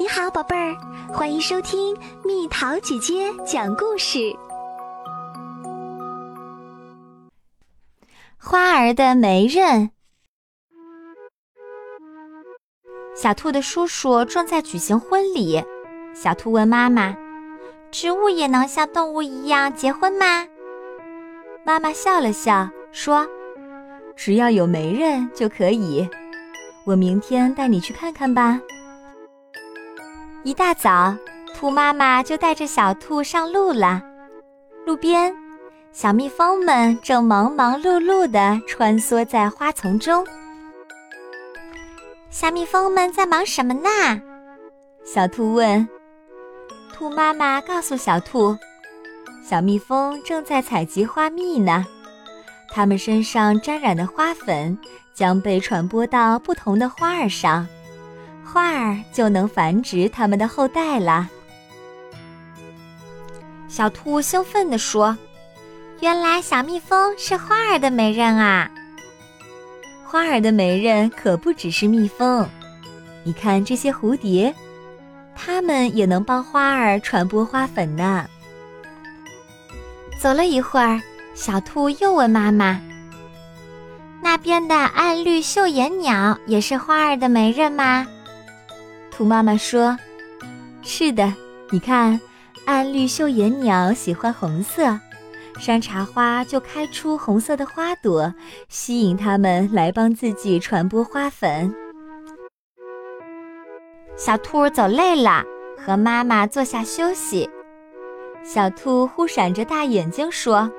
你好，宝贝儿，欢迎收听蜜桃姐姐讲故事。花儿的媒人，小兔的叔叔正在举行婚礼。小兔问妈妈：“植物也能像动物一样结婚吗？”妈妈笑了笑说：“只要有媒人就可以。我明天带你去看看吧。”一大早，兔妈妈就带着小兔上路了。路边，小蜜蜂们正忙忙碌碌地穿梭在花丛中。小蜜蜂们在忙什么呢？小兔问。兔妈妈告诉小兔，小蜜蜂正在采集花蜜呢。它们身上沾染的花粉将被传播到不同的花儿上。花儿就能繁殖它们的后代了。小兔兴奋地说：“原来小蜜蜂是花儿的媒人啊！花儿的媒人可不只是蜜蜂，你看这些蝴蝶，它们也能帮花儿传播花粉呢。”走了一会儿，小兔又问妈妈：“那边的暗绿绣眼鸟也是花儿的媒人吗？”兔妈妈说：“是的，你看，暗绿绣眼鸟喜欢红色，山茶花就开出红色的花朵，吸引它们来帮自己传播花粉。”小兔走累了，和妈妈坐下休息。小兔忽闪着大眼睛说：“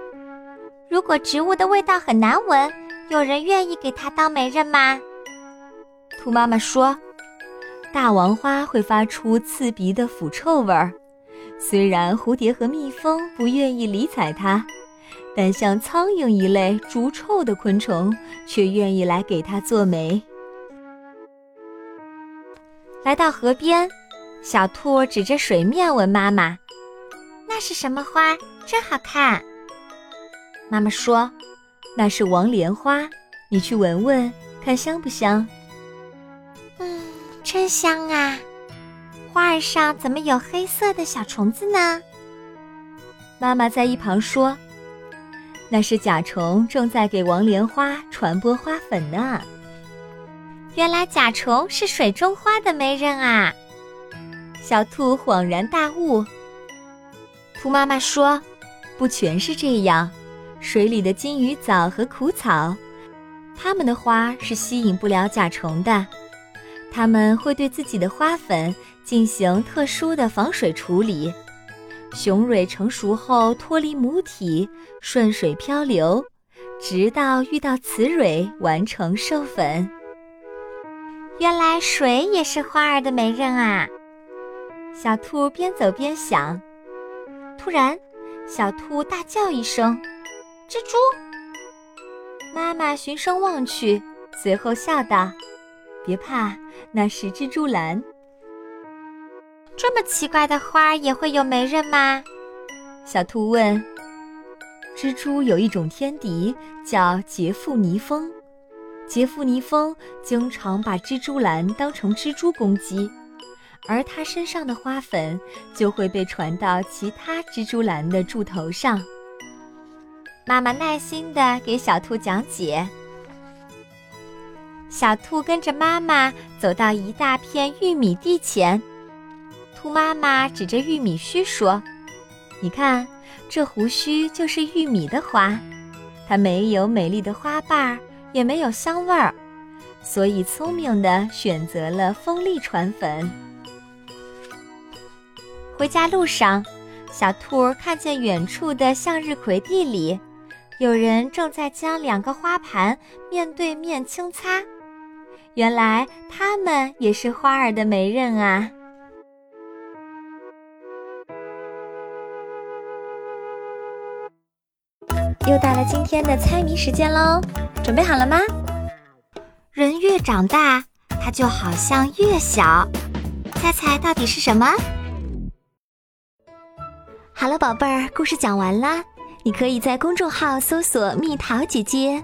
如果植物的味道很难闻，有人愿意给它当媒人吗？”兔妈妈说。大王花会发出刺鼻的腐臭味儿，虽然蝴蝶和蜜蜂不愿意理睬它，但像苍蝇一类逐臭的昆虫却愿意来给它做媒。来到河边，小兔指着水面问妈妈：“那是什么花？真好看。”妈妈说：“那是王莲花，你去闻闻，看香不香。”真香啊！花儿上怎么有黑色的小虫子呢？妈妈在一旁说：“那是甲虫正在给王莲花传播花粉呢。”原来甲虫是水中花的媒人啊！小兔恍然大悟。兔妈妈说：“不全是这样，水里的金鱼藻和苦草，它们的花是吸引不了甲虫的。”它们会对自己的花粉进行特殊的防水处理，雄蕊成熟后脱离母体，顺水漂流，直到遇到雌蕊完成授粉。原来水也是花儿的媒人啊！小兔边走边想。突然，小兔大叫一声：“蜘蛛！”妈妈循声望去，随后笑道。别怕，那是蜘蛛兰。这么奇怪的花也会有媒人吗？小兔问。蜘蛛有一种天敌，叫杰富尼蜂。杰富尼蜂经常把蜘蛛兰当成蜘蛛攻击，而它身上的花粉就会被传到其他蜘蛛兰的柱头上。妈妈耐心地给小兔讲解。小兔跟着妈妈走到一大片玉米地前，兔妈妈指着玉米须说：“你看，这胡须就是玉米的花，它没有美丽的花瓣，也没有香味儿，所以聪明的选择了风力传粉。”回家路上，小兔看见远处的向日葵地里，有人正在将两个花盘面对面轻擦。原来他们也是花儿的媒人啊！又到了今天的猜谜时间喽，准备好了吗？人越长大，它就好像越小，猜猜到底是什么？好了，宝贝儿，故事讲完啦。你可以在公众号搜索“蜜桃姐姐”。